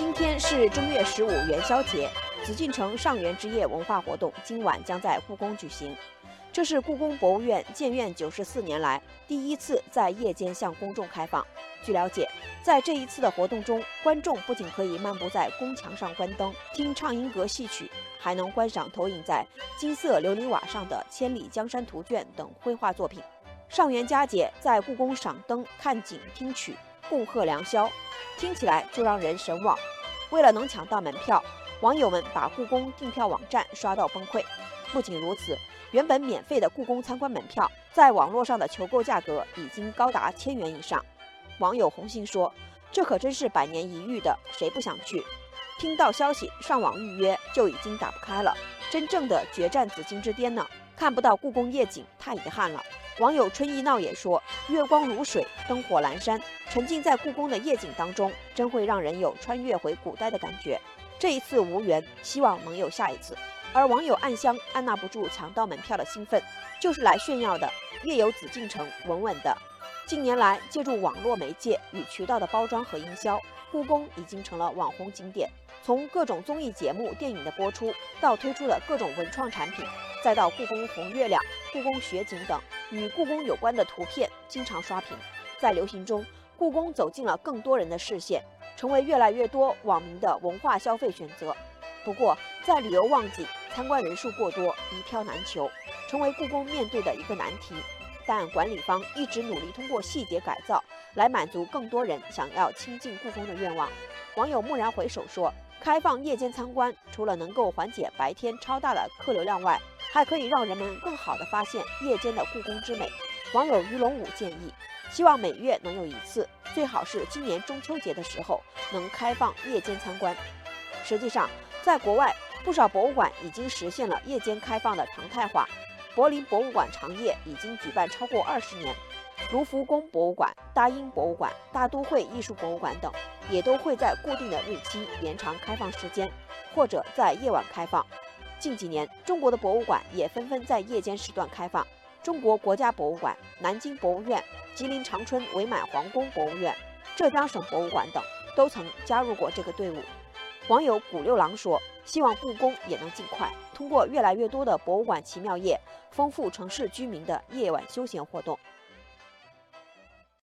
今天是正月十五元宵节，紫禁城上元之夜文化活动今晚将在故宫举行。这是故宫博物院建院九十四年来第一次在夜间向公众开放。据了解，在这一次的活动中，观众不仅可以漫步在宫墙上观灯、听畅音阁戏曲，还能观赏投影在金色琉璃瓦上的《千里江山图卷》等绘画作品。上元佳节，在故宫赏灯、看景、听曲，共贺良宵，听起来就让人神往。为了能抢到门票，网友们把故宫订票网站刷到崩溃。不仅如此，原本免费的故宫参观门票，在网络上的求购价格已经高达千元以上。网友红星说：“这可真是百年一遇的，谁不想去？听到消息上网预约就已经打不开了，真正的决战紫禁之巅呢！看不到故宫夜景，太遗憾了。”网友春意闹也说：“月光如水，灯火阑珊，沉浸在故宫的夜景当中，真会让人有穿越回古代的感觉。这一次无缘，希望能有下一次。”而网友暗香按捺不住抢到门票的兴奋，就是来炫耀的。夜游紫禁城，稳稳的。近年来，借助网络媒介与渠道的包装和营销，故宫已经成了网红景点。从各种综艺节目、电影的播出，到推出的各种文创产品，再到故宫红月亮、故宫雪景等与故宫有关的图片，经常刷屏。在流行中，故宫走进了更多人的视线，成为越来越多网民的文化消费选择。不过，在旅游旺季，参观人数过多，一票难求，成为故宫面对的一个难题。但管理方一直努力通过细节改造来满足更多人想要亲近故宫的愿望。网友蓦然回首说：“开放夜间参观，除了能够缓解白天超大的客流量外，还可以让人们更好地发现夜间的故宫之美。”网友于龙武建议，希望每月能有一次，最好是今年中秋节的时候能开放夜间参观。实际上，在国外不少博物馆已经实现了夜间开放的常态化。柏林博物馆长夜已经举办超过二十年，卢浮宫博物馆、大英博物馆、大都会艺术博物馆等也都会在固定的日期延长开放时间，或者在夜晚开放。近几年，中国的博物馆也纷纷在夜间时段开放。中国国家博物馆、南京博物院、吉林长春伪满皇宫博物院、浙江省博物馆等都曾加入过这个队伍。网友古六郎说：“希望故宫也能尽快通过越来越多的博物馆奇妙夜，丰富城市居民的夜晚休闲活动。”